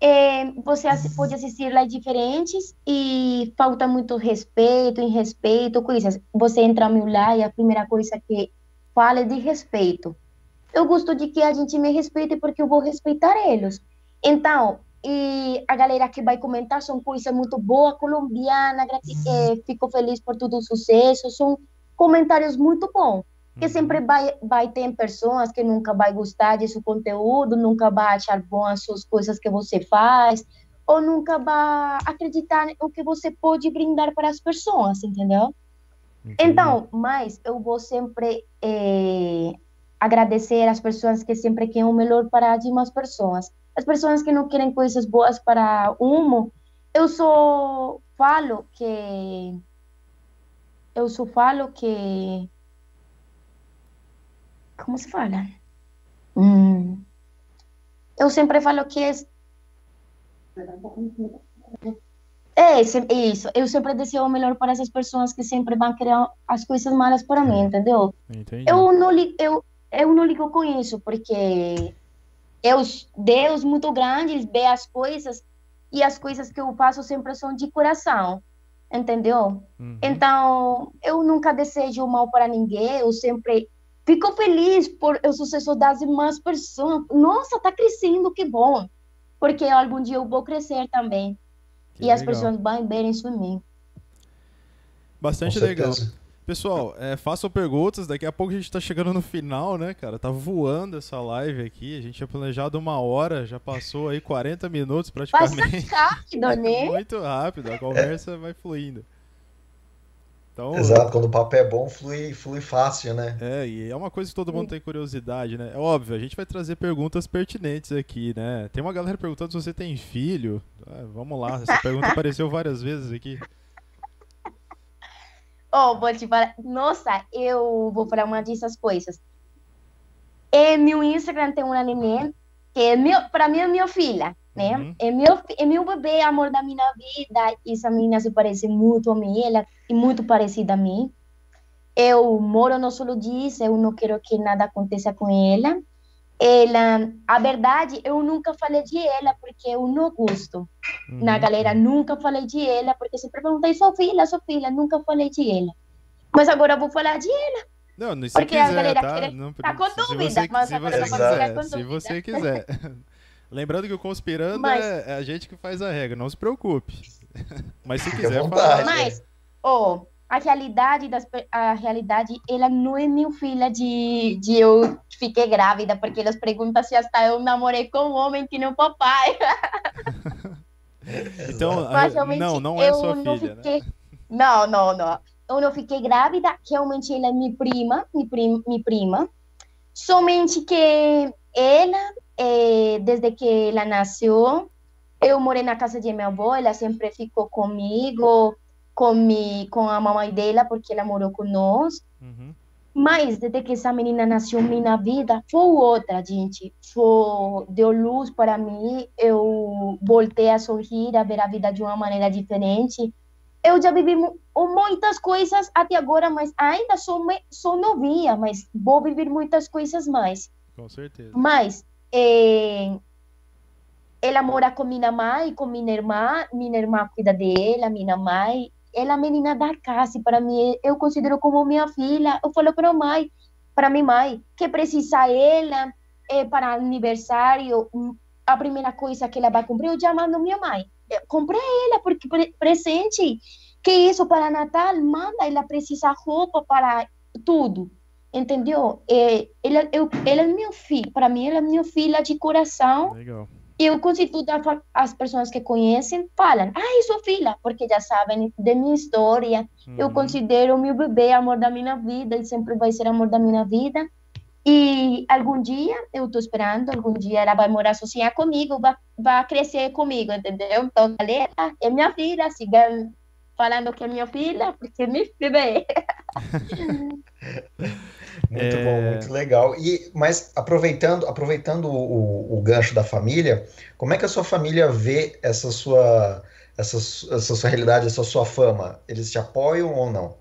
É, você pode assistir lá diferentes e falta muito respeito, em respeito, coisas. Você entra no lá e a primeira coisa que fala é de respeito. Eu gosto de que a gente me respeite porque eu vou respeitar eles. Então, e a galera que vai comentar são coisas muito boas, colombiana, eh, fico feliz por todo o sucesso, são comentários muito bons. Que sempre vai, vai ter pessoas que nunca vai gostar de seu conteúdo, nunca vai achar bom as suas coisas que você faz, ou nunca vai acreditar no que você pode brindar para as pessoas, entendeu? Então, mas eu vou sempre eh, agradecer às pessoas que sempre querem o melhor para as pessoas. As pessoas que não querem coisas boas para uma, eu só falo que eu só falo que. Como se fala? Hum, eu sempre falo que é. É, isso. Eu sempre desejo o melhor para essas pessoas que sempre vão querer as coisas malas para mim, entendeu? Entendi. Eu não, eu, eu não ligo com isso, porque Deus, Deus muito grande, ele vê as coisas e as coisas que eu faço sempre são de coração, entendeu? Uhum. Então, eu nunca desejo mal para ninguém, eu sempre fico feliz por o sucesso das demais pessoas. Nossa, tá crescendo, que bom! Porque algum dia eu vou crescer também. Que e as legal. pessoas vão ver isso em mim. Bastante legal. Pessoal, é, façam perguntas. Daqui a pouco a gente tá chegando no final, né, cara? Tá voando essa live aqui. A gente tinha planejado uma hora, já passou aí 40 minutos Passa praticamente. [LAUGHS] rápido, né? Muito rápido, a conversa vai fluindo. Então, Exato, quando o papo é bom, flui, flui fácil, né? É, e é uma coisa que todo mundo tem curiosidade, né? É óbvio, a gente vai trazer perguntas pertinentes aqui, né? Tem uma galera perguntando se você tem filho. Ah, vamos lá, essa pergunta [LAUGHS] apareceu várias vezes aqui. Oh, vou te falar. Nossa, eu vou falar uma dessas coisas. Em meu Instagram tem uma neném que é meu, para mim é minha filha, né? Uhum. É meu, é meu bebê, amor da minha vida. Essa menina se parece muito a mim, ela é muito parecida a mim. Eu moro no solo disso, eu não quero que nada aconteça com ela. Ela, a verdade, eu nunca falei de ela porque eu não gosto na Uhum. galera, nunca falei de ela, porque sempre perguntei, sua filha, sua filha, nunca falei de ela. Mas agora eu vou falar de ela. Não, não se Porque a quiser, galera tá? quer- Não, tá com se dúvida, você, mas se agora você quiser, ficar com se dúvida. você quiser. [LAUGHS] Lembrando que o Conspirando Mas- é, é a gente que faz a regra, não se preocupe. [LAUGHS] Mas se quiser vontade. falar... Mas, ó, a realidade das a realidade, ela não é minha filha de, de eu fiquei grávida, porque elas perguntam se hasta eu namorei com um homem que não papai. [LAUGHS] Então, [LAUGHS] não, não é eu sua não filha, né? fiquei... Não, não, não. Eu não fiquei grávida, realmente ela é minha prima, minha prima, minha prima. Somente que ela, eh, desde que ela nasceu, eu morei na casa de minha avó, ela sempre ficou comigo, com, mi, com a mamãe dela, porque ela morou nós. Uhum. Mas desde que essa menina nasceu, minha vida foi outra, gente. Foi, deu luz para mim. Eu voltei a sorrir, a ver a vida de uma maneira diferente. Eu já vivi mu- muitas coisas até agora, mas ainda sou, sou novinha, mas vou viver muitas coisas mais. Com certeza. Mas eh, ela mora com minha mãe, com minha irmã, minha irmã cuida dela, minha mãe. Ela é a menina da casa, para mim, eu considero como minha filha. Eu falo para mãe, para minha mãe, que precisa ela eh, para aniversário, hum, a primeira coisa que ela vai comprar, eu já mando minha mãe. Comprei ela porque pre- presente. Que isso para Natal, manda, ela precisa roupa para tudo entendeu? É, ela, eu, ela é meu filho, para mim ela é minha filha de coração. Legal. E eu consigo dar fa- as pessoas que conhecem falam, ai, sua filha, porque já sabem de minha história. Eu considero meu bebê amor da minha vida, ele sempre vai ser amor da minha vida. E algum dia, eu estou esperando, algum dia ela vai morar sozinha comigo, vai, vai crescer comigo, entendeu? Então, galera, é minha filha, sigam falando que é minha filha, porque é meu bebê. Muito É. bom, muito legal. E, mas aproveitando, aproveitando o, o- gancho da família, como é que a sua família vê essa sua, essa, essa sua realidade, essa sua fama? Eles te apoiam ou não?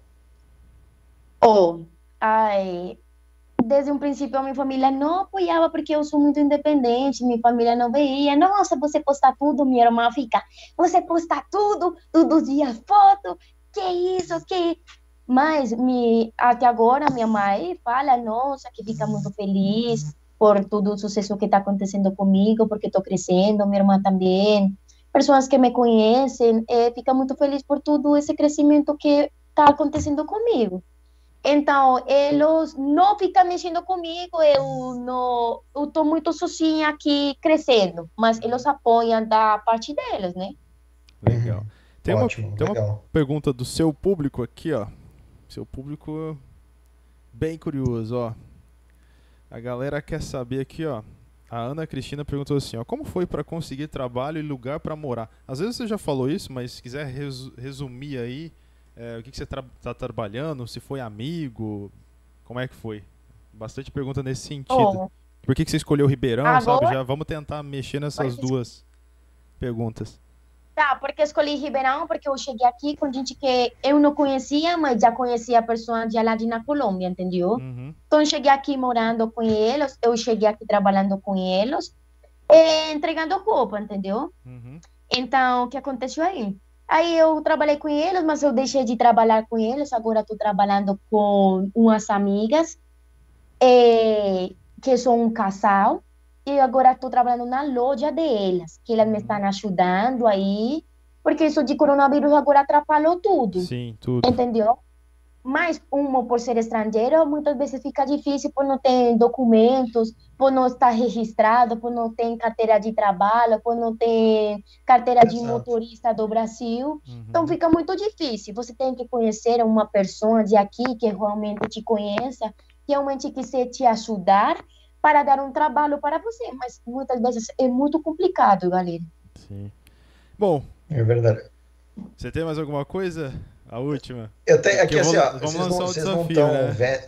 Oh, ai, desde um princípio a minha família não apoiava porque eu sou muito independente, minha família não veia. Nossa, você posta tudo, minha irmã fica, você posta tudo, todo dia foto, que isso, que... Mas me, até agora minha mãe fala, nossa, que fica muito feliz por todo o sucesso que está acontecendo comigo, porque estou crescendo, minha irmã também. Pessoas que me conhecem, eh, fica muito feliz por todo esse crescimento que está acontecendo comigo. Então, eles não ficam mexendo comigo, eu não, eu tô muito sozinha aqui crescendo, mas eles apoiam da parte deles, né? Legal. Tem, uma, Ótimo, tem uma legal. pergunta do seu público aqui, ó. Seu público bem curioso, ó. A galera quer saber aqui, ó. A Ana Cristina perguntou assim, ó, como foi para conseguir trabalho e lugar para morar? Às vezes você já falou isso, mas se quiser resu- resumir aí, É, o que, que você tra tá trabalhando? Se foi amigo? Como é que foi? Bastante pergunta nesse sentido. Oh, Por que, que você escolheu Ribeirão, Agora- sabe? Já vamos tentar mexer nessas duas perguntas. Tá, porque escolhi Ribeirão, porque eu cheguei aqui com gente que eu não conhecia, mas já conhecia a pessoa de lá de na Colômbia, entendeu? Uhum. Então, cheguei aqui morando com eles, eu cheguei aqui trabalhando com eles, entregando roupa, entendeu? Uhum. Então, o que aconteceu aí? Aí eu trabalhei com eles, mas eu deixei de trabalhar com eles. Agora estou trabalhando com umas amigas, eh, que são um casal. E agora estou trabalhando na loja delas, que elas me estão ajudando aí, porque isso de coronavírus agora atrapalhou tudo. Sim, tudo. Entendeu? Mas uma por ser estrangeiro, muitas vezes fica difícil por não ter documentos, por não estar registrado, por não ter carteira de trabalho, por não ter carteira de Exato. motorista do Brasil. Uhum. Então fica muito difícil. Você tem que conhecer uma pessoa de aqui que realmente te conheça, que realmente quiser te ajudar para dar um trabalho para você. Mas muitas vezes é muito complicado, galera. Sim. Bom, É verdade. você tem mais alguma coisa? A última? Eu tenho aqui assim, vou- ó, vamos vocês não, lançar o vocês não desafio, estão né?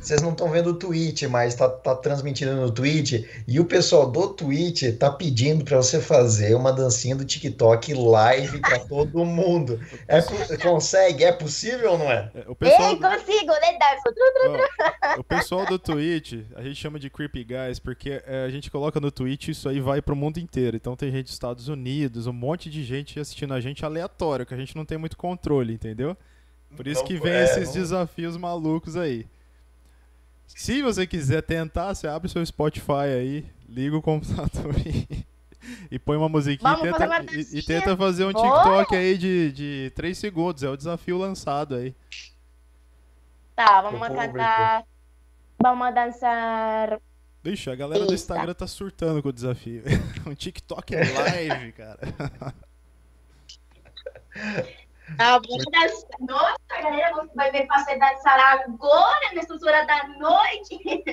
Vocês não estão vendo o Twitch, mas tá, tá transmitindo no Twitch e o pessoal do Twitch tá pedindo para você fazer uma dancinha do TikTok live para [LAUGHS] todo mundo. É, consegue? É possível ou não é? É, O pessoal, Ei, consigo, né, o pessoal do Twitch, a gente chama de Creepy Guys, porque é, a gente coloca no Twitch e isso aí vai pro mundo inteiro. Então tem gente dos Estados Unidos, um monte de gente assistindo a gente aleatório, que a gente não tem muito controle, entendeu? Por isso Não, que vem é, esses não- desafios malucos aí. Se você quiser tentar, você abre o seu Spotify aí, liga o computador [LAUGHS] e, e põe uma musiquinha e Vamos fazer tenta, e- e, tenta fazer um! TikTok aí de, de 3 segundos. É o desafio lançado aí. Tá, vamos cantar. Vamos dançar. Vixe, a galera do. Instagram tá surtando com o desafio. [LAUGHS] um TikTok live, cara. [LAUGHS] Dançar. Nossa, galera, você vai ver você dançar agora, nessas horas da noite.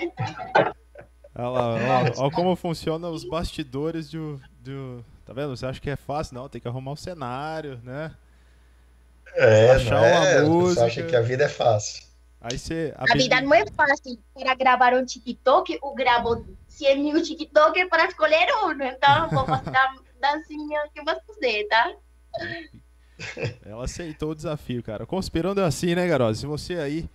Olha lá, ó, ó como funciona os bastidores do, do. Tá vendo? Você acha que é fácil? Não, tem que arrumar o cenário, né? É, Achar não é? uma música. acha que a vida é fácil. Aí você. A vida não é fácil. Para gravar um TikTok, eu gravo 100 mil TikTok para escolher um. Então, vou fazer a dancinha que você, tá? [LAUGHS] Ela aceitou o desafio, cara. Conspirando é assim, né, garoto? Se você aí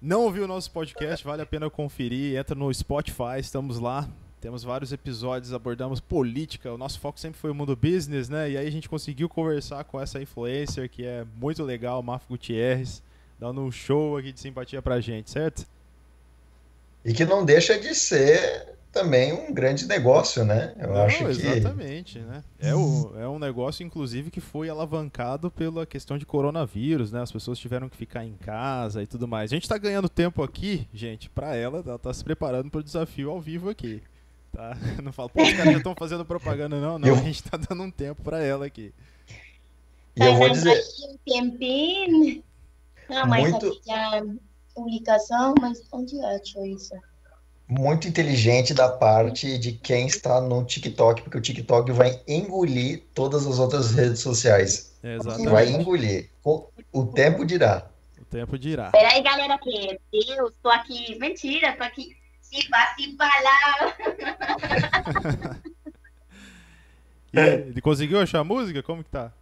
não ouviu o nosso podcast, vale a pena conferir. Entra no Spotify, estamos lá. Temos vários episódios, abordamos política. O nosso foco sempre foi o mundo business, né? E aí a gente conseguiu conversar com essa influencer que é muito legal, Mafo Gutierrez, dando um show aqui de simpatia pra gente, certo? E que não deixa de ser também um grande negócio, né? Eu Não, acho que exatamente, né? É, o, é um negócio, inclusive, que foi alavancado pela questão de coronavírus, né? As pessoas tiveram que ficar em casa e tudo mais. A gente tá ganhando tempo aqui, gente, pra ela, ela tá se preparando pro desafio ao vivo aqui. Tá? [LAUGHS] Não fala, pô, os caras já estão fazendo propaganda, não, não. Eu- A gente tá dando um tempo pra ela aqui. E eu vou dizer. Ah, mas Muito- aqui já publicação, mas onde acho isso? Muito inteligente da parte de quem está no TikTok, porque o TikTok vai engolir todas as outras redes sociais. É, Vai exatamente. engolir. O, o tempo dirá. O tempo dirá. Peraí, galera, que Deus, tô aqui. Mentira, tô aqui. Se vai se falar. [LAUGHS] E ele conseguiu achar a música? Como que tá?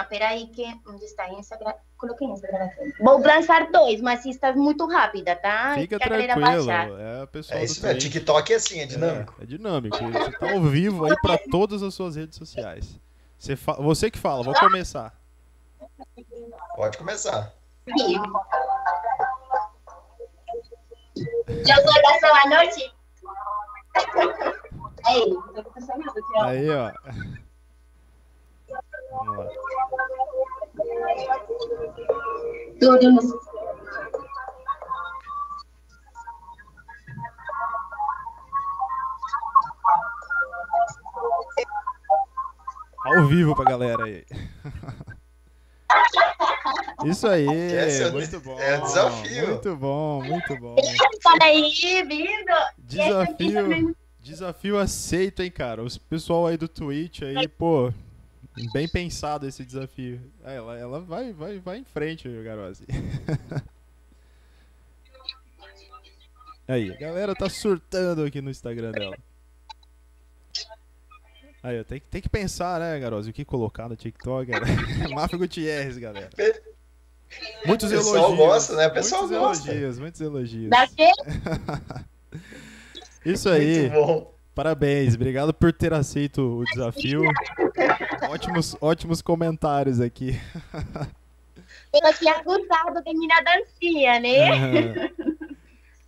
Ah, peraí, que. Onde está essa gra... Coloquei essa gravação. Vou lançar dois, mas está é muito rápida, tá? Fica Que a tranquilo. baixar. É pessoal É do isso mesmo. Twitch. TikTok é assim, é dinâmico. É, é dinâmico. Você tá ao vivo aí pra todas as suas redes sociais. Você, fa- você que fala, vou começar. Pode começar. Eu sou da sua noite. Ei, não tô pensando nada, aqui, ó. Aí, ó. Vamos lá. Ao vivo pra galera aí. Isso aí, é o- muito bom. é o desafio. Muito bom, muito bom. Olha aí, vindo. Desafio, desafio aceito, hein, cara. Os pessoal aí do Twitch aí, pô, Bem pensado esse desafio. É, Ela, ela vai, vai, vai em frente, Garose. [LAUGHS] Aí, a galera tá surtando aqui no Instagram dela. Aí, tem, que- tem que pensar, né, Garose, o que colocar no TikTok. Né? [LAUGHS] Máfia Gutierrez, galera. Muitos O pessoal elogios. gosta, né? O pessoal muitos gosta. elogios, muitos elogios. Daquele Isso aí. Muito bom. Parabéns, obrigado por ter aceito o desafio. [LAUGHS] ótimos, ótimos comentários aqui. eu tinha gostado de minha dancinha, né? Aham.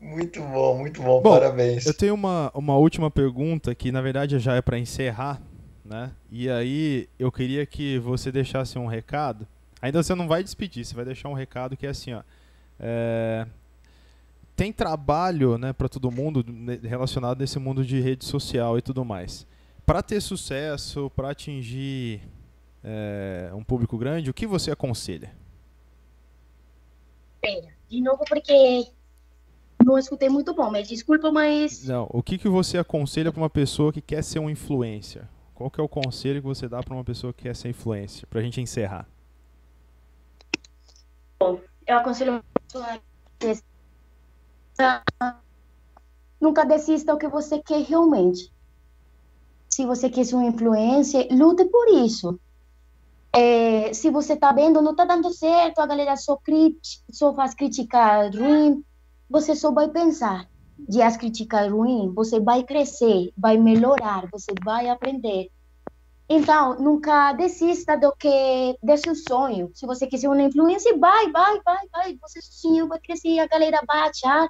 Muito bom, muito bom. Bom, Parabéns. Eu tenho uma, uma última pergunta que na verdade já é para encerrar, né? E aí eu queria que você deixasse um recado. Ainda você não vai despedir, você vai deixar um recado que é assim, ó. é, tem trabalho, né, para todo mundo ne- relacionado nesse mundo de rede social e tudo mais. Para ter sucesso, para atingir é, um público grande, o que você aconselha? Pera, de novo porque não escutei muito bom, mas desculpa, mas Não, o que, que você aconselha para uma pessoa que quer ser um influencer? Qual que é o conselho que você dá para uma pessoa que quer ser influencer? Pra gente encerrar. eu aconselho a pessoa a- nunca desista o que você quer realmente. Se você quer ser um influencer, lute por isso. É, se você tá vendo, não tá dando certo, a galera só, crit só faz criticar ruim, você só vai pensar de as criticar ruim, você vai crescer, vai melhorar, você vai aprender. Então, nunca desista do que desse seu sonho. Se você quiser uma influência, vai, vai, vai, vai. Você sozinho vai crescer, a galera vai achar,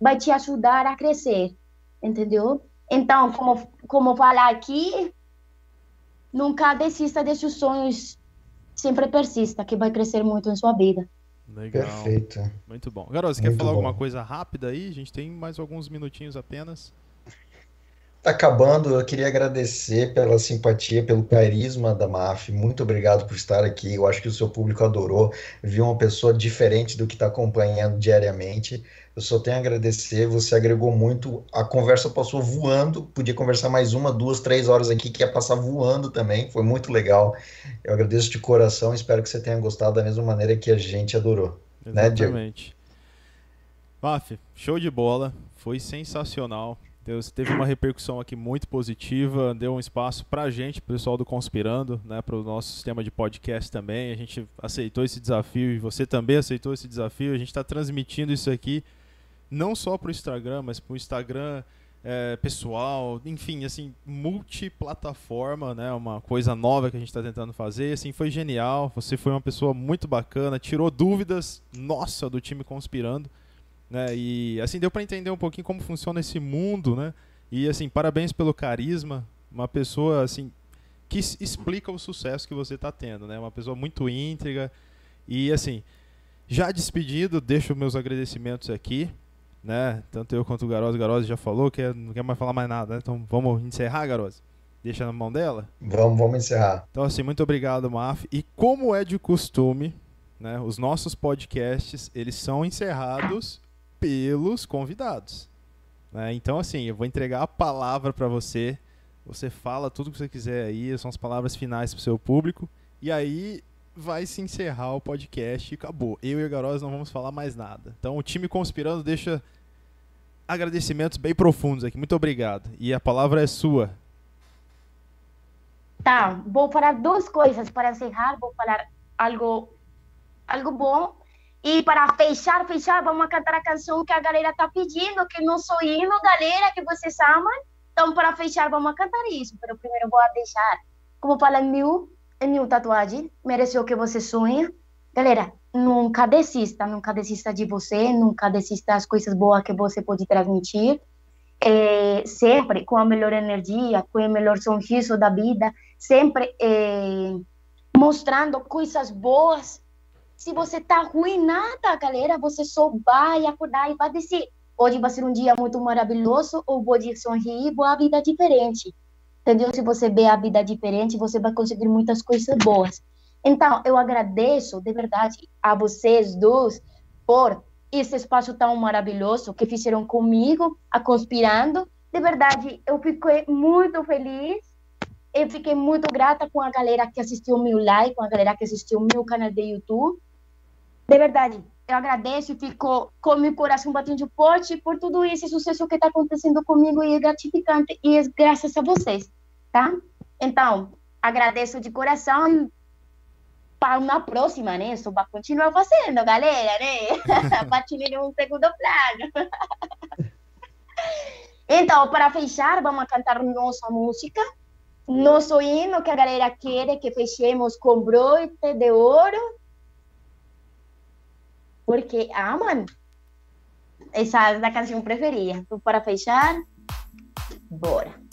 vai te ajudar a crescer, entendeu? Então, como como falar aqui, nunca desista desses sonhos, sempre persista, que vai crescer muito em sua vida. Legal. Perfeito. Muito bom. Garoto, você quer falar bom. alguma coisa rápida aí? A gente tem mais alguns minutinhos apenas. Tá acabando, eu queria agradecer pela simpatia, pelo carisma da MAF. Muito obrigado por estar aqui. Eu acho que o seu público adorou. Viu uma pessoa diferente do que está acompanhando diariamente. Eu só tenho a agradecer. Você agregou muito. A conversa passou voando. Podia conversar mais uma, duas, três horas aqui, que ia passar voando também. Foi muito legal. Eu agradeço de coração. Espero que você tenha gostado da mesma maneira que a gente adorou. Né? Exatamente. Maf, show de bola. Foi sensacional. Deus, teve uma repercussão aqui muito positiva, deu um espaço pra gente, pro pessoal do Conspirando, né, pro nosso sistema de podcast também. A gente aceitou esse desafio e você também aceitou esse desafio. A gente está transmitindo isso aqui não só pro Instagram, mas pro Instagram é, pessoal, enfim, assim, multiplataforma, né, uma coisa nova que a gente está tentando fazer. Assim, foi genial. Você foi uma pessoa muito bacana, tirou dúvidas, nossa, do time Conspirando né? E assim deu para entender um pouquinho como funciona esse mundo, né? E assim, parabéns pelo carisma, uma pessoa assim que explica o sucesso que você está tendo, né? Uma pessoa muito íntegra e assim, já despedido, deixo meus agradecimentos aqui, né? Tanto eu quanto o Garoz, o Garoz já falou que é- não quer mais falar mais nada, né? Então vamos encerrar, Garoz. Deixa na mão dela. Vamos, vamos encerrar. Então, assim, muito obrigado, Maf. E como é de costume, né, os nossos podcasts, eles são encerrados pelos convidados. né? Então, assim, eu vou entregar a palavra para você. Você fala tudo que você quiser aí, são as palavras finais para o seu público. E aí vai se encerrar o podcast e acabou. Eu e o Garoz não vamos falar mais nada. Então, o time Conspirando deixa agradecimentos bem profundos aqui. Muito obrigado. E a palavra é sua. Tá, vou falar duas coisas para encerrar, vou falar algo, algo bom. E para fechar, fechar, vamos cantar a canção que a galera tá pedindo, que não sou hino, galera, que vocês amam. Então, para fechar, vamos cantar isso. Mas primeiro vou deixar, como fala em mil tatuagem, mereceu o que você sonha. Galera, nunca desista, nunca desista de você, nunca desista das coisas boas que você pode transmitir. É, sempre com a melhor energia, com o melhor sorriso da vida, sempre é, mostrando coisas boas. Se você tá ruim, nada, galera, você só vai acordar e vai dizer: hoje vai ser um dia muito maravilhoso, ou pode sorrir, boa vida diferente. Entendeu? Se você vê a vida diferente, você vai conseguir muitas coisas boas. Então, eu agradeço de verdade a vocês dois por esse espaço tão maravilhoso que fizeram comigo, a Conspirando. De verdade, eu fiquei muito feliz eu fiquei muito grata com a galera que assistiu meu live, com a galera que assistiu meu canal de YouTube. De verdade, eu agradeço e fico com meu coração batendo forte por tudo esse sucesso que está acontecendo comigo e é gratificante e é graças a vocês, tá? Então, agradeço de coração e para uma próxima, né? Só vai continuar fazendo, galera, né? [LAUGHS] Batinho em um segundo plano. [LAUGHS] então, para fechar, vamos cantar nossa música. Nosso hino que a galera quer que fechemos com broite de ouro. Porque amam. Essa é a canção preferida. Então, para fechar, bora.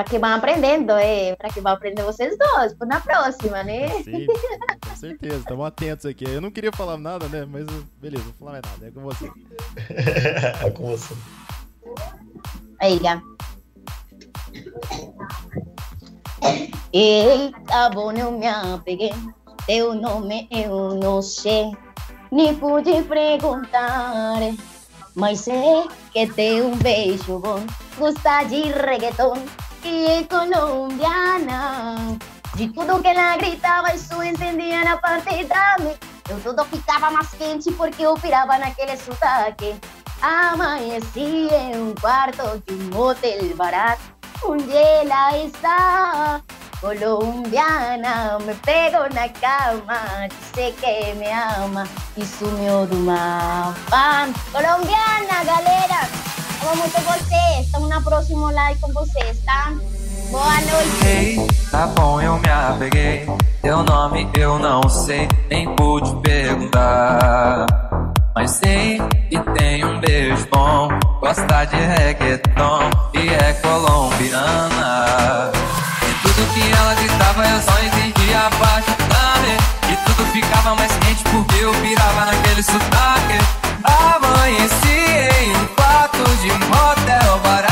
Para que vão aprendendo, é, para que vão aprender vocês dois, por na próxima, né? Sim, [LAUGHS] com certeza. Estamos atentos aqui. Eu não queria falar nada, né? Mas beleza, não vou falar mais nada. É com você. [LAUGHS] é com você. Aí, Gá. Eita, bom, eu me apeguei. Teu nome eu não sei, nem pude perguntar. Mas sei que tem um beijo bom, gosta de reggaeton é colombiana. De tudo que ela gritava, isso entendia na parte da mim. Eu tudo ficava mais quente porque eu pirava naquele sotaque. Amanheci em um quarto de um hotel barato, onde ela está. Colombiana, me pego na cama, dice que me ama e sumiu do mapa. Colombiana, galera, amo muito vocês. Estamos na próxima live com vocês, tá? Boa noite. Ei, tá bom, eu me apeguei. Teu nome eu não sei, nem pude perguntar. Mas sei que tem um beijo bom, gosta de reggaeton e é colombiana. E tudo que ela gritava eu só entendia a parte da E tudo ficava mais quente porque eu pirava naquele sotaque. Amanheci em um quarto de motel barato.